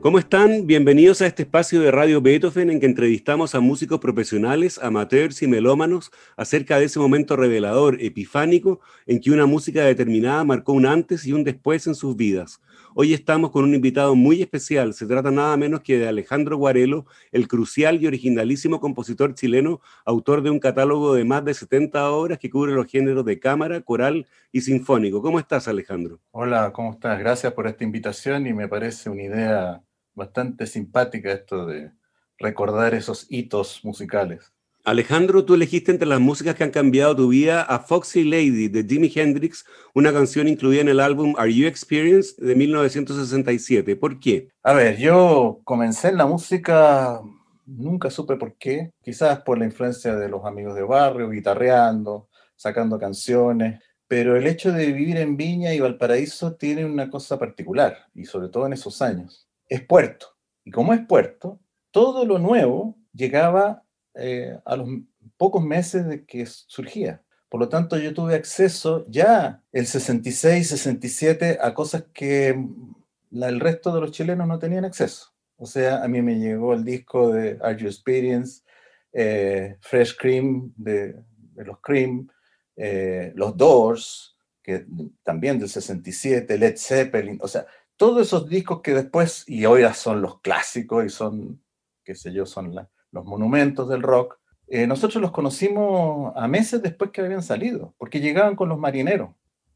¿Cómo están? Bienvenidos a este espacio de Radio Beethoven en que entrevistamos a músicos profesionales, amateurs y melómanos acerca de ese momento revelador, epifánico, en que una música determinada marcó un antes y un después en sus vidas. Hoy estamos con un invitado muy especial. Se trata nada menos que de Alejandro Guarelo, el crucial y originalísimo compositor chileno, autor de un catálogo de más de 70 obras que cubre los géneros de cámara, coral y sinfónico. ¿Cómo estás, Alejandro? Hola, ¿cómo estás? Gracias por esta invitación y me parece una idea bastante simpática esto de recordar esos hitos musicales. Alejandro, tú elegiste entre las músicas que han cambiado tu vida a Foxy Lady de Jimi Hendrix, una canción incluida en el álbum Are You Experienced de 1967. ¿Por qué? A ver, yo comencé en la música, nunca supe por qué, quizás por la influencia de los amigos de barrio, guitarreando, sacando canciones, pero el hecho de vivir en Viña y Valparaíso tiene una cosa particular, y sobre todo en esos años es puerto. Y como es puerto, todo lo nuevo llegaba eh, a los pocos meses de que surgía. Por lo tanto, yo tuve acceso ya el 66, 67 a cosas que el resto de los chilenos no tenían acceso. O sea, a mí me llegó el disco de Are You Experience, eh, Fresh Cream de, los Cream, eh, los Doors, que también del 67, Led Zeppelin, o sea, todos esos discos que después, y hoy son los clásicos y son, qué sé yo, son los monumentos del rock, eh, nosotros los conocimos a meses después que habían salido, porque llegaban con los marineros,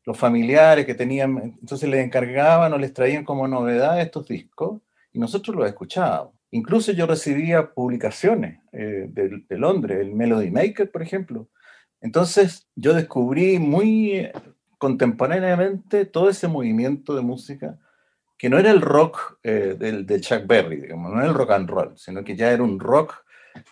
los familiares que tenían, entonces les encargaban o les traían como novedad estos discos y nosotros los escuchábamos. Incluso yo recibía publicaciones eh, de, de, Londres, el Melody Maker, por ejemplo. Entonces yo descubrí muy contemporáneamente todo ese movimiento de música que no era el rock eh, del, Chuck Berry, digamos, no era el rock and roll, sino que ya era un rock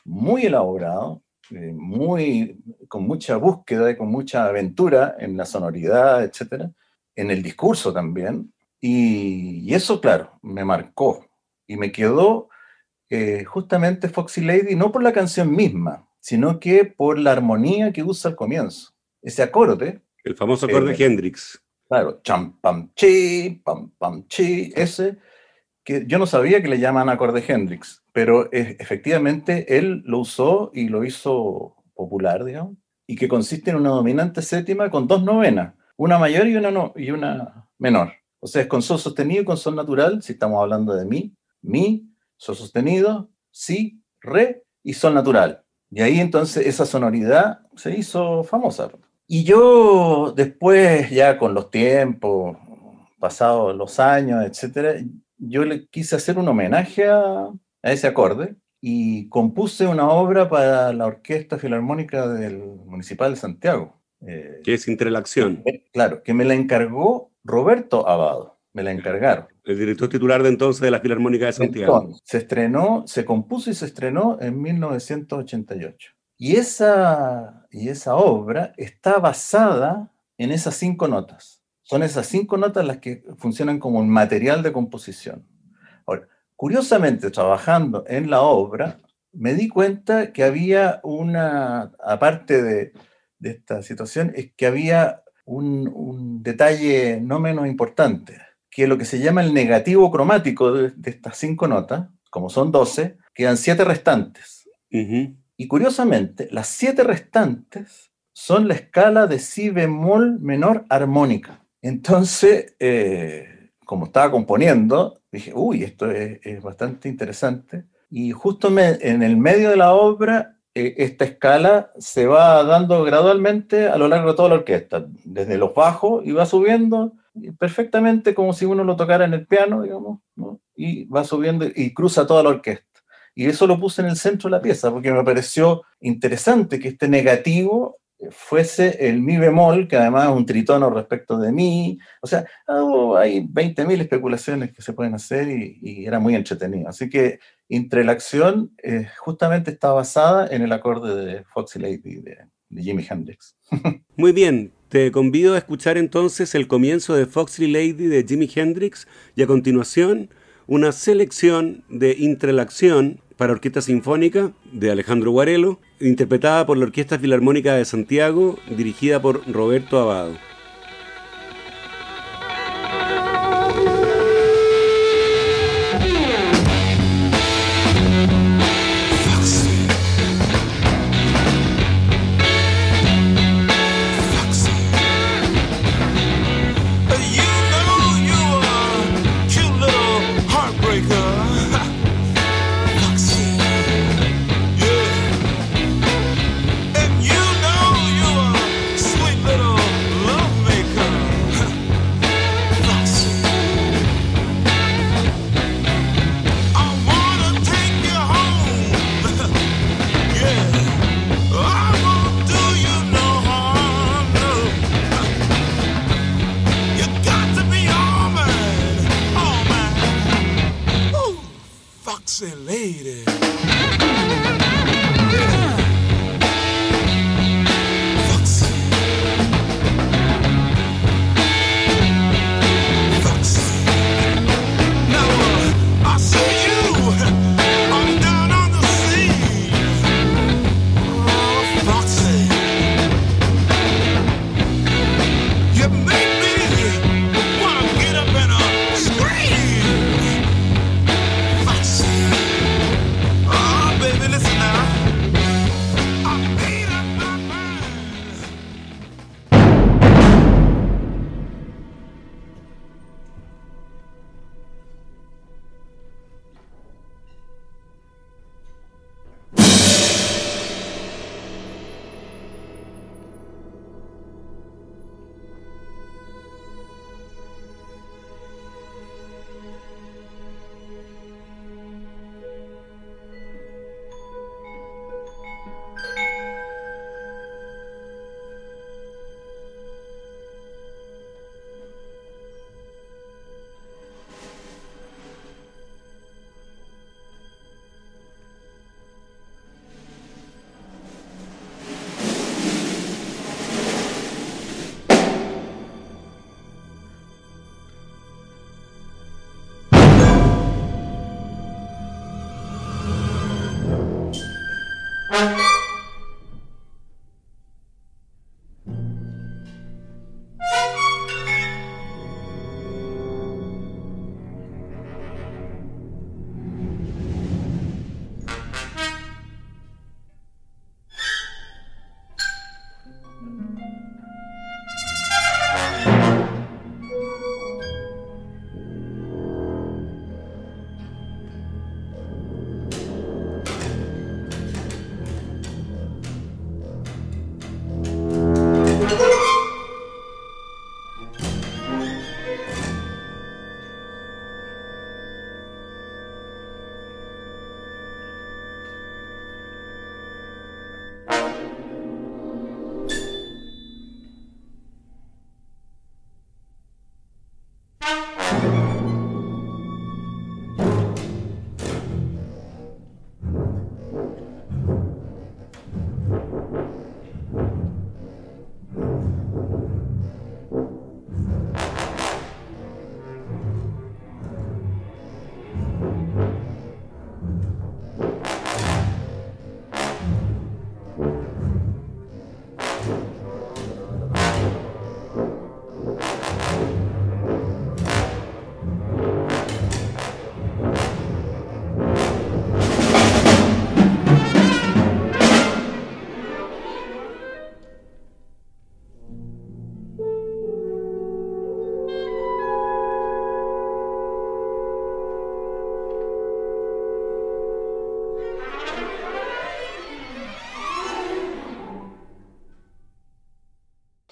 muy elaborado, eh, muy, con mucha búsqueda y con mucha aventura en la sonoridad, etcétera, en el discurso también. Y, eso, claro, me marcó y me quedó eh, justamente Foxy Lady, no por la canción misma, sino que por la armonía que usa al comienzo. Ese acorde. El famoso acorde de Hendrix. Claro, cham, pam, pam, chi, ese, que yo no sabía que le llaman acorde Hendrix, pero efectivamente él lo usó y lo hizo popular, digamos, y que consiste en una dominante séptima con dos novenas, una mayor y una, y una menor. O sea, es con sol sostenido y con sol natural, si estamos hablando de mi, mi, sol sostenido, si, re y sol natural. Y ahí entonces esa sonoridad se hizo famosa. Y yo después, ya con los tiempos, pasados los años, etcétera, yo le quise hacer un homenaje a, ese acorde y compuse una obra para la Orquesta Filarmónica del Municipal de Santiago. Eh, que es Interacción. Eh, claro, que me la encargó Roberto Abado, me la encargaron. El director titular de entonces de la Filarmónica de Santiago. se estrenó, se compuso y se estrenó en 1988. Y esa, y esa obra está basada en esas cinco notas. Son esas cinco notas las que funcionan como un material de composición. Ahora, curiosamente, trabajando en la obra, me di cuenta que había una, aparte de, esta situación, es que había un, detalle no menos importante, que lo que se llama el negativo cromático de, estas cinco notas, como son 12, quedan siete restantes. Y curiosamente, las siete restantes son la escala de si bemol menor armónica. Entonces, eh, como estaba componiendo, dije, uy, esto es, bastante interesante. Y justo en el medio de la obra, eh, esta escala se va dando gradualmente a lo largo de toda la orquesta, desde los bajos y va subiendo perfectamente como si uno lo tocara en el piano, digamos, y va subiendo y cruza toda la orquesta. Y eso lo puse en el centro de la pieza, porque me pareció interesante que este negativo fuese el mi bemol, que además es un tritono respecto de mi. O sea, hay 20.000 especulaciones que se pueden hacer y, era muy entretenido. Así que Intrelación eh, justamente está basada en el acorde de Foxy Lady de, de Jimi Hendrix. Muy bien, Te convido a escuchar entonces el comienzo de Foxy Lady de Jimi Hendrix y a continuación una selección de Intrelación para orquesta sinfónica de Alejandro Guarelo, interpretada por la Orquesta Filarmónica de Santiago, dirigida por Roberto Abado.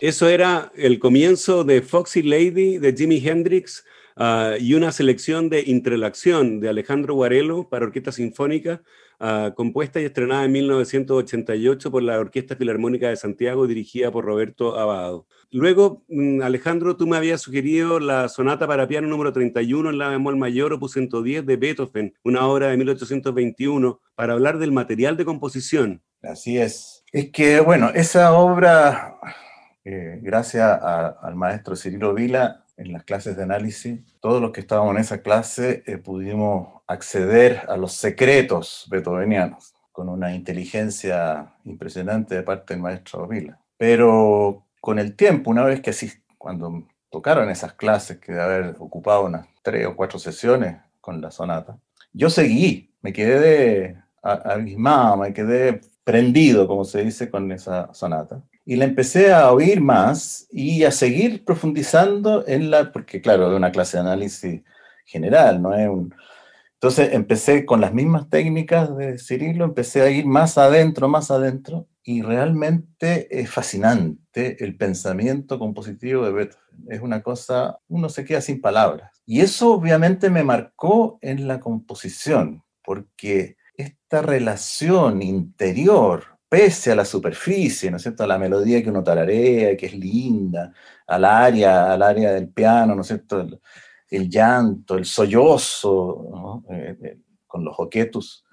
Eso era el comienzo de Foxy Lady de Jimi Hendrix ah, y una selección de Intrelación de Alejandro Guarelo para orquesta sinfónica, ah, compuesta y estrenada en 1988 por la Orquesta Filarmónica de Santiago, dirigida por Roberto Abado. Luego, mm, Alejandro, tú me habías sugerido la sonata para piano número 31 en la bemol mayor, opus 110 de Beethoven, una obra de 1821, para hablar del material de composición. Así es. Es que, bueno, esa obra eh, gracias al maestro Cirilo Vila, en las clases de análisis, todos los que estábamos en esa clase eh, pudimos acceder a los secretos beethovenianos con una inteligencia impresionante de parte del maestro Vila. Pero con el tiempo, una vez que así, cuando tocaron esas clases, que de haber ocupado unas tres o cuatro sesiones con la sonata, yo seguí, me quedé abismado, me quedé prendido, como se dice, con esa sonata y la empecé a oír más y a seguir profundizando en la, porque claro, de una clase de análisis general, no es un... Entonces empecé con las mismas técnicas de Cirilo, empecé a ir más adentro, más adentro, y realmente es fascinante el pensamiento compositivo de Beethoven. Es una cosa, uno se queda sin palabras. Y eso obviamente me marcó en la composición, porque esta relación interior pese a la superficie, ¿no es cierto? A la melodía que uno tararea, que es linda, al área, al área del piano, ¿no es cierto? El, llanto, el sollozo, eh, eh, con los oquetus,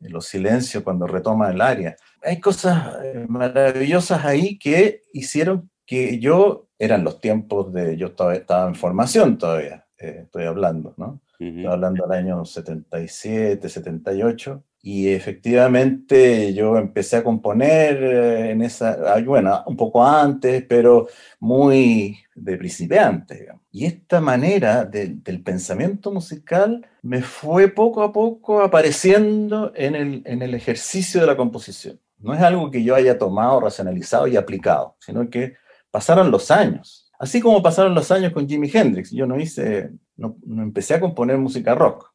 los silencios cuando retoma el área. Hay cosas eh, maravillosas ahí que hicieron que yo, eran los tiempos de, yo estaba, estaba en formación todavía, estoy hablando, ¿no? Estoy hablando del año 77, 78, y efectivamente yo empecé a componer eh, en esa, bueno, un poco antes, pero muy de principiante. Y esta manera del pensamiento musical me fue poco a poco apareciendo en el, en el ejercicio de la composición. No es algo que yo haya tomado, racionalizado y aplicado, sino que pasaron los años. Así como pasaron los años con Jimi Hendrix. Yo no hice, no, no empecé a componer música rock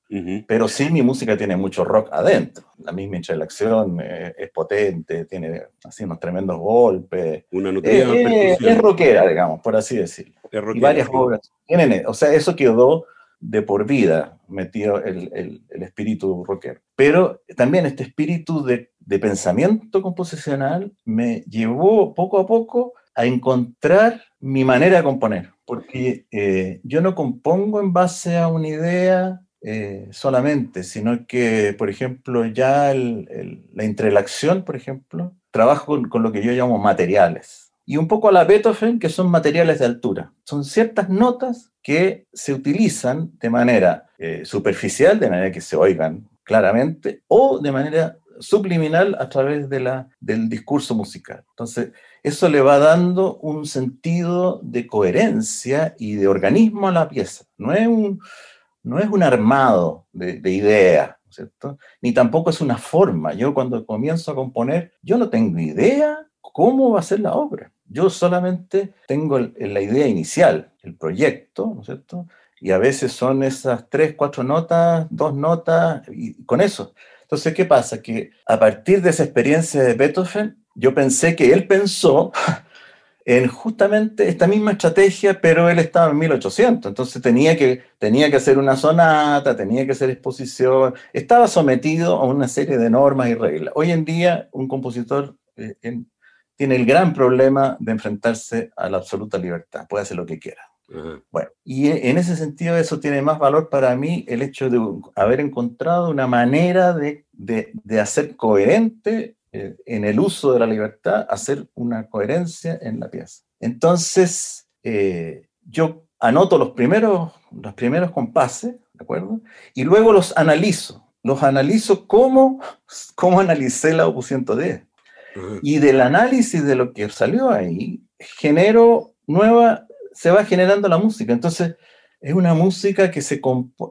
pero sí, mi música tiene mucho rock adentro. La misma interacción eh, es potente, tiene así unos tremendos golpes. Una eh, es rockera, digamos, por así decirlo. y varias obras tienen, o sea, eso quedó de por vida metido el, el, el espíritu rockero. Pero también este espíritu de, de, pensamiento composicional me llevó poco a poco a encontrar mi manera de componer, porque eh, yo no compongo en base a una idea eh, solamente, sino que, por ejemplo, ya la interrelación, por ejemplo, trabajo con, lo que yo llamo materiales. Y un poco a la Beethoven, que son materiales de altura. Son ciertas notas que se utilizan de manera eh, superficial, de manera que se oigan claramente, o de manera subliminal a través de la, del discurso musical. Entonces, eso le va dando un sentido de coherencia y de organismo a la pieza. No es un, no es un armado de, de ideas, ¿cierto? Ni tampoco es una forma. Yo cuando comienzo a componer, yo no tengo idea cómo va a ser la obra. Yo solamente tengo la idea inicial, el proyecto, ¿no es cierto? Y a veces son esas tres, cuatro notas, dos notas, y con eso. Entonces, ¿qué pasa? Que a partir de esa experiencia de Beethoven, yo pensé que él pensó en justamente esta misma estrategia, pero él estaba en 1800, entonces tenía que, tenía que hacer una sonata, tenía que hacer exposición, estaba sometido a una serie de normas y reglas. Hoy en día un compositor eh, tiene el gran problema de enfrentarse a la absoluta libertad, puede hacer lo que quiera. Bueno, y en ese sentido eso tiene más valor para mí el hecho de haber encontrado una manera de, de, de hacer coherente eh, en el uso de la libertad, hacer una coherencia en la pieza. Entonces, eh, yo anoto los primeros, los primeros compases, ¿de acuerdo? Y luego los analizo. Los analizo como, como analicé la opus 110. Y del análisis de lo que salió ahí, genero nueva, se va generando la música. Entonces, es una música que se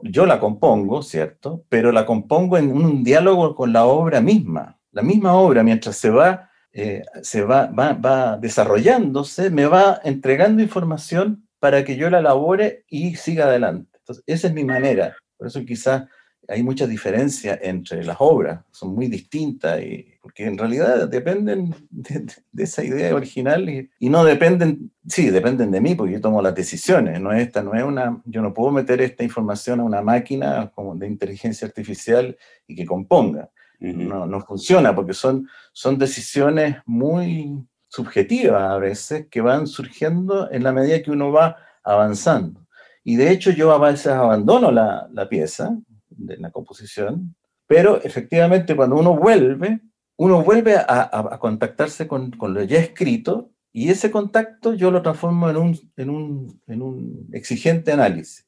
yo la compongo, ¿cierto? Pero la compongo en un diálogo con la obra misma la misma obra, mientras se va, eh, se va, va, desarrollándose, me va entregando información para que yo la elabore y siga adelante. Entonces, esa es mi manera. Por eso quizás hay mucha diferencia entre las obras, son muy distintas, y, porque en realidad dependen de, esa idea original y, y, no dependen, sí, dependen de mí, porque yo tomo las decisiones, no esta, no es una, yo no puedo meter esta información a una máquina como de inteligencia artificial y que componga no, no, funciona porque son, son decisiones muy subjetivas a veces que van surgiendo en la medida que uno va avanzando. Y de hecho yo a veces abandono la, la pieza de la composición, pero efectivamente cuando uno vuelve, uno vuelve a, a, contactarse con, con, lo ya escrito Y ese contacto yo lo transformo en un, en un, en un exigente análisis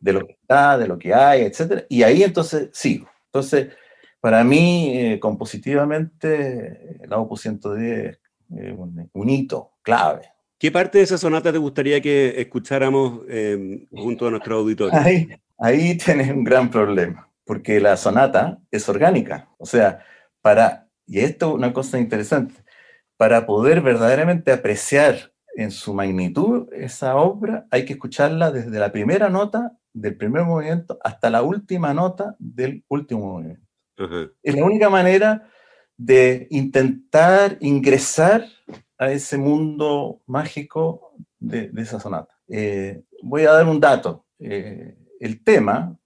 de lo que está, de lo que hay, etc. Y ahí entonces sigo. Entonces, para mí, eh, compositivamente, el Opus 110 es un, hito clave. ¿Qué parte de esa sonata te gustaría que escucháramos em, junto a nuestro auditorio? Ahí, ahí tienes un gran problema, porque la sonata es orgánica. O sea, para, y esto es una cosa interesante, para poder verdaderamente apreciar en su magnitud esa obra, hay que escucharla desde la primera nota del primer movimiento hasta la última nota del último movimiento. Es la única manera de intentar ingresar a ese mundo mágico de, esa sonata. Eh, voy a dar un dato. Eh, el tema,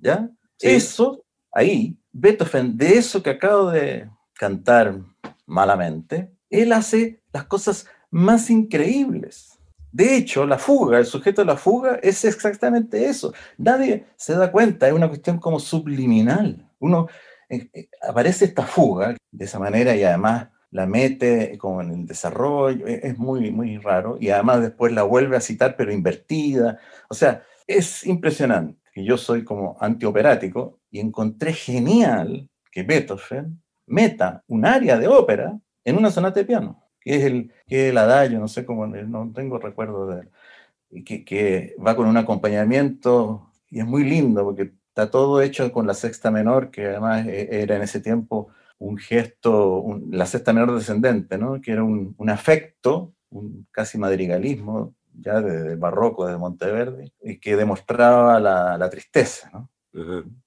¿ya? Eso ahí, Beethoven, de eso que acabo de cantar malamente, él hace las cosas más increíbles. De hecho, la fuga, el sujeto de la fuga es exactamente eso. Nadie se da cuenta, es una cuestión como subliminal. Uno eh, eh, aparece esta fuga de esa manera y además la mete como en el desarrollo, e, es muy, muy raro, y además después la vuelve a citar, pero invertida. O sea, es impresionante. Yo soy como antioperático y encontré genial que Beethoven meta un área de ópera en una sonata de piano, que es el, que el adagio, no sé cómo, no tengo recuerdo de él, que, que va con un acompañamiento y es muy lindo porque está todo hecho con la sexta menor, que además e, era en ese tiempo un gesto, la sexta menor descendente, ¿no? que era un, un afecto, un casi madrigalismo ya desde el barroco, de Monteverde, y que demostraba la, la tristeza, ¿no?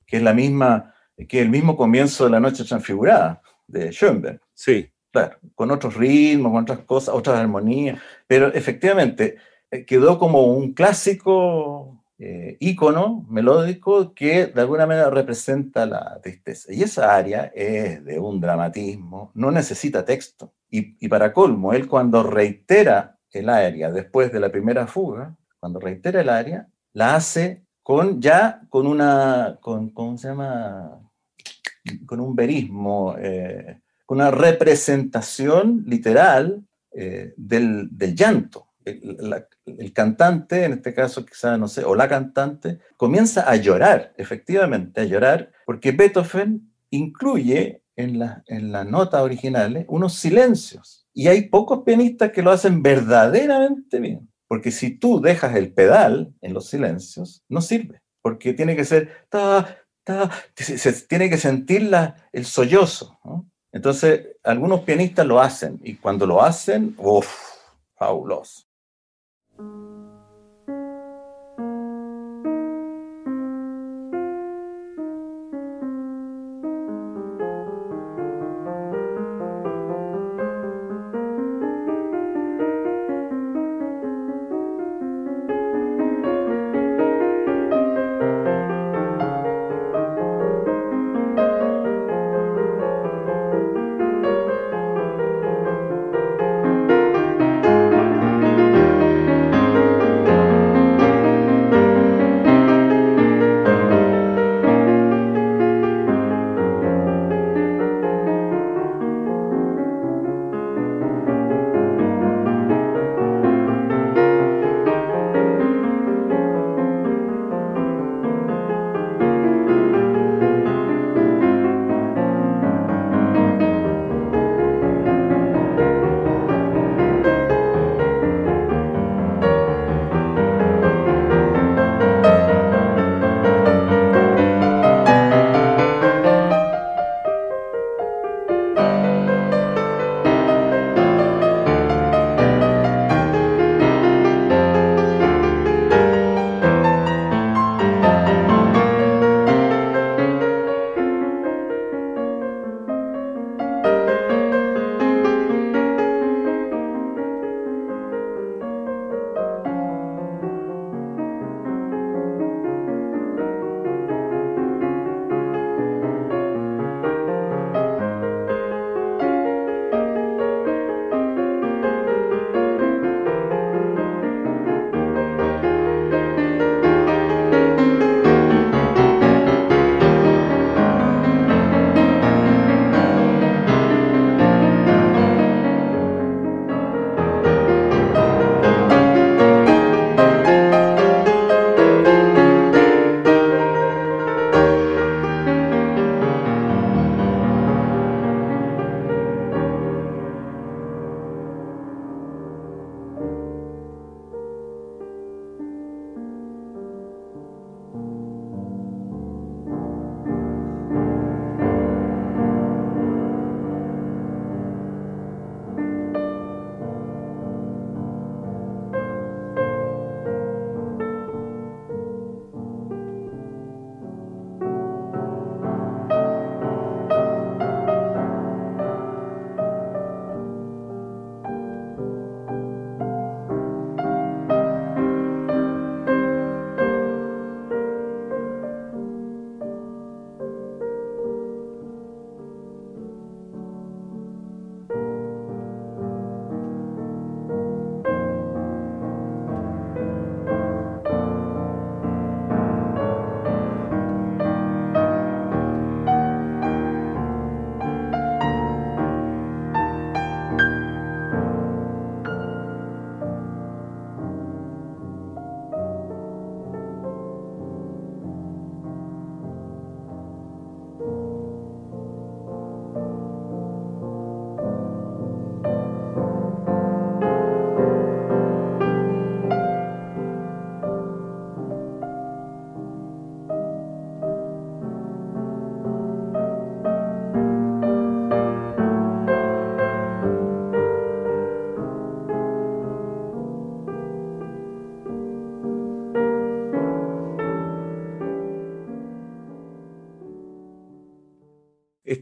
que es la misma, que el mismo comienzo de la noche transfigurada de Schoenberg. Sí. Claro, con otros ritmos, con otras cosas, otras armonías, pero efectivamente eh, quedó como un clásico eh, ícono melódico que de alguna manera representa la tristeza. Y esa área es de un dramatismo, no necesita texto. Y, para colmo, él cuando reitera el área después de la primera fuga, cuando reitera el área, la hace con ya con una, con, ¿cómo se llama? Con un verismo, eh, una representación literal eh, del, llanto. El, el, cantante, en este caso quizá, no sé, o la cantante, comienza a llorar, efectivamente, a llorar, porque Beethoven incluye en, la, en las notas originales unos silencios. Y hay pocos pianistas que lo hacen verdaderamente bien. Porque si tú dejas el pedal en los silencios, no sirve. Porque tiene que ser, ta, ta, se, tiene que sentir la, el sollozo. Entonces, algunos pianistas lo hacen. Y cuando lo hacen, uff, fabuloso.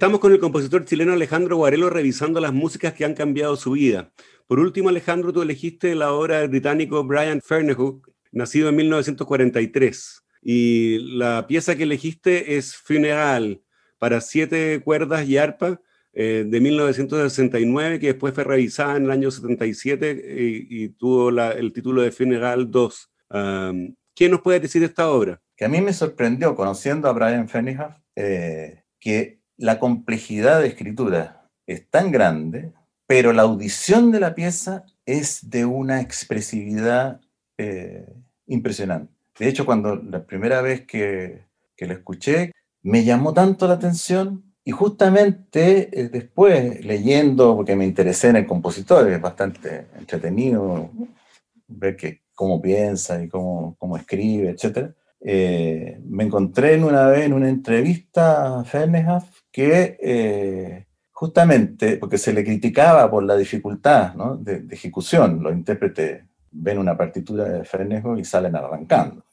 Estamos con el compositor chileno Alejandro Guarelo revisando las músicas que han cambiado su vida. Por último, Alejandro, tú elegiste la obra del británico Brian Ferneyhough, nacido en 1943. Y la pieza que elegiste es Funeral, para siete cuerdas y arpa, eh, de 1969, que después fue revisada en el año 77 y, tuvo el título de Funeral 2. ¿Qué nos puede decir de esta obra? Que a mí me sorprendió, conociendo a Brian Ferneyhough, eh, que la complejidad de escritura es tan grande, pero la audición de la pieza es de una expresividad eh, impresionante. De hecho, cuando la primera vez que, que la escuché, me llamó tanto la atención y justamente eh, después, leyendo, porque me interesé en el compositor, es bastante entretenido ver que, cómo piensa y cómo, cómo escribe, etc. Eh, me encontré en una vez en una entrevista a Ferneyhough que eh, justamente, porque se le criticaba por la dificultad de, ejecución, los intérpretes ven una partitura de Ferneyhough y salen arrancando.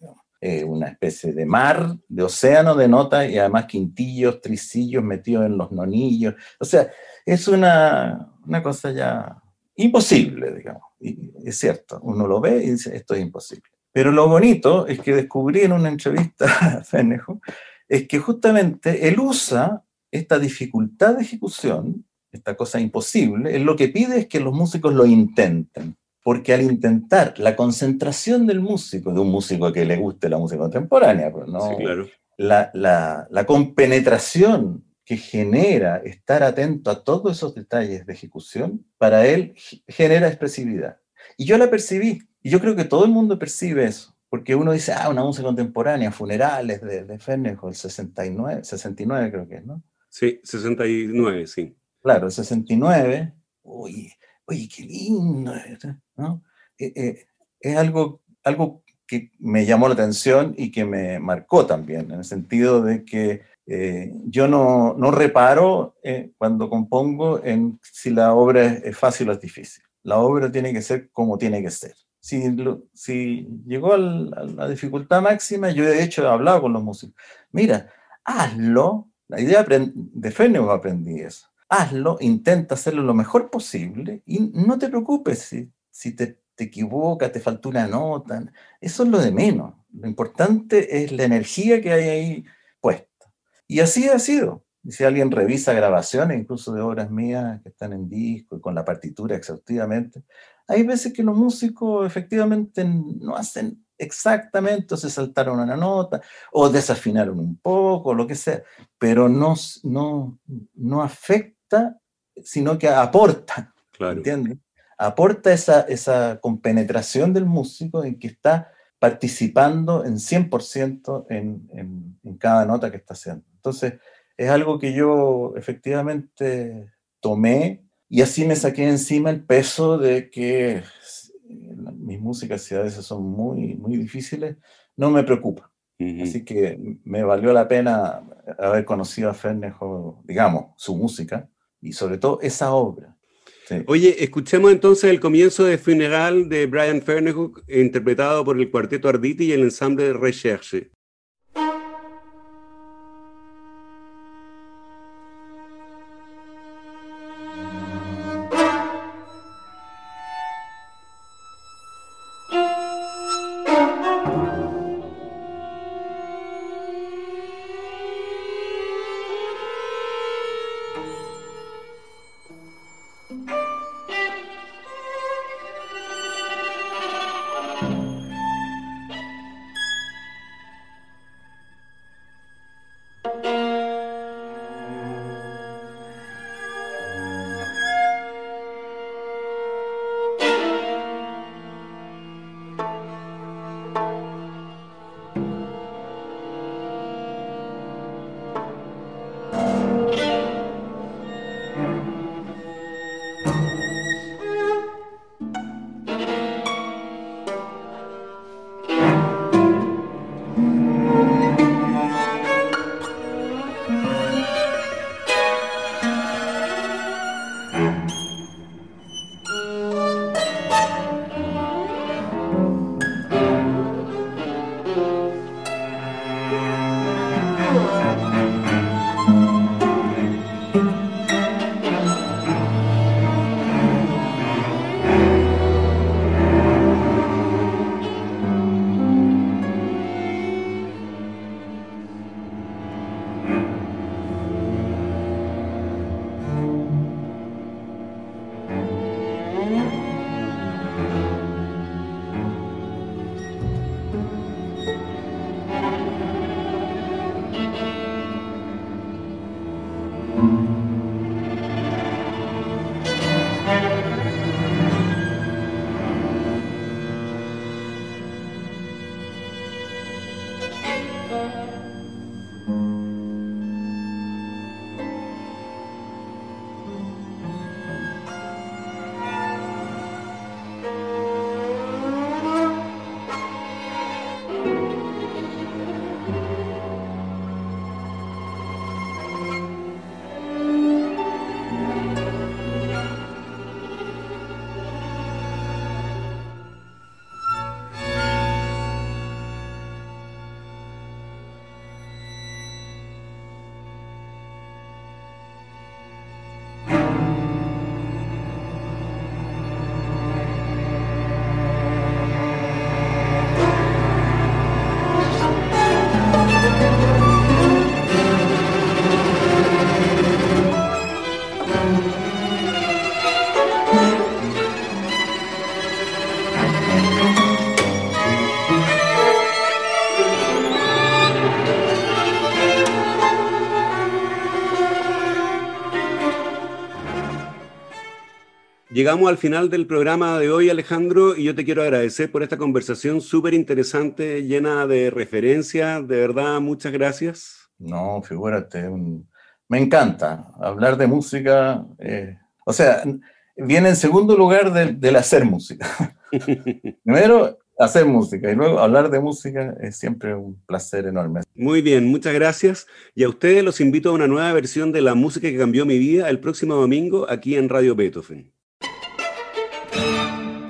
Eh, una especie de mar, de océano de notas y además quintillos, tricillos metidos en los nonillos. O sea, es una, una cosa ya imposible, digamos. Y es cierto, uno lo ve y dice, esto es imposible. Pero lo bonito es que descubrí en una entrevista a Fennejo, es que justamente él usa esta dificultad de ejecución, esta cosa imposible, él lo que pide es que los músicos lo intenten porque al intentar la concentración del músico, de un músico que le guste la música contemporánea, ¿no? la, la, compenetración que genera estar atento a todos esos detalles de ejecución, para él genera expresividad. Y yo la percibí, y yo creo que todo el mundo percibe eso, porque uno dice, ah, una música contemporánea, funerales de, de el 69, 69 creo que es, ¿no? Sí, 69, sí. Claro, el 69, uy, oye, qué lindo, ¿no? Eh, eh, es algo, algo que me llamó la atención y que me marcó también, en el sentido de que eh, yo no, no reparo cuando compongo en si la obra es, fácil o es difícil. La obra tiene que ser como tiene que ser. Si, si llegó a la dificultad máxima, yo de hecho he hablado con los músicos. Mira, hazlo. La idea de Feneo aprendí eso hazlo, intenta hacerlo lo mejor posible y no te preocupes si, si te, te equivocas, te falta una nota. Eso es lo de menos. Lo importante es la energía que hay ahí puesta. Y así ha sido. Y si alguien revisa grabaciones, incluso de obras mías que están en disco y con la partitura exhaustivamente, hay veces que los músicos efectivamente no hacen exactamente, o se saltaron una nota, o desafinaron un poco, lo que sea, pero no, no, no afecta sino que aporta. Claro. ¿Entiendes? Aporta esa, esa compenetración del músico en que está participando en 100% en, en, en cada nota que está haciendo. Entonces, es algo que yo efectivamente tomé y así me saqué encima el peso de que mis músicas, si a veces son muy, muy difíciles, no me preocupa. Así que me valió la pena haber conocido a Fernejo, digamos, su música, y sobre todo esa obra. Oye, escuchemos entonces el comienzo de Funeral de Brian Ferneyhough, interpretado por el Cuarteto Arditi y el ensamble de Recherche. Llegamos al final del programa de hoy, Alejandro, y yo te quiero agradecer por esta conversación súper interesante, llena de referencias. De verdad, muchas gracias. No, figúrate, me encanta hablar de música. Eh, o sea, viene en segundo lugar del, hacer música. Primero, hacer música y luego hablar de música es siempre un placer enorme. Muy bien, muchas gracias. Y a ustedes los invito a una nueva versión de La música que cambió mi vida el próximo domingo aquí en Radio Beethoven.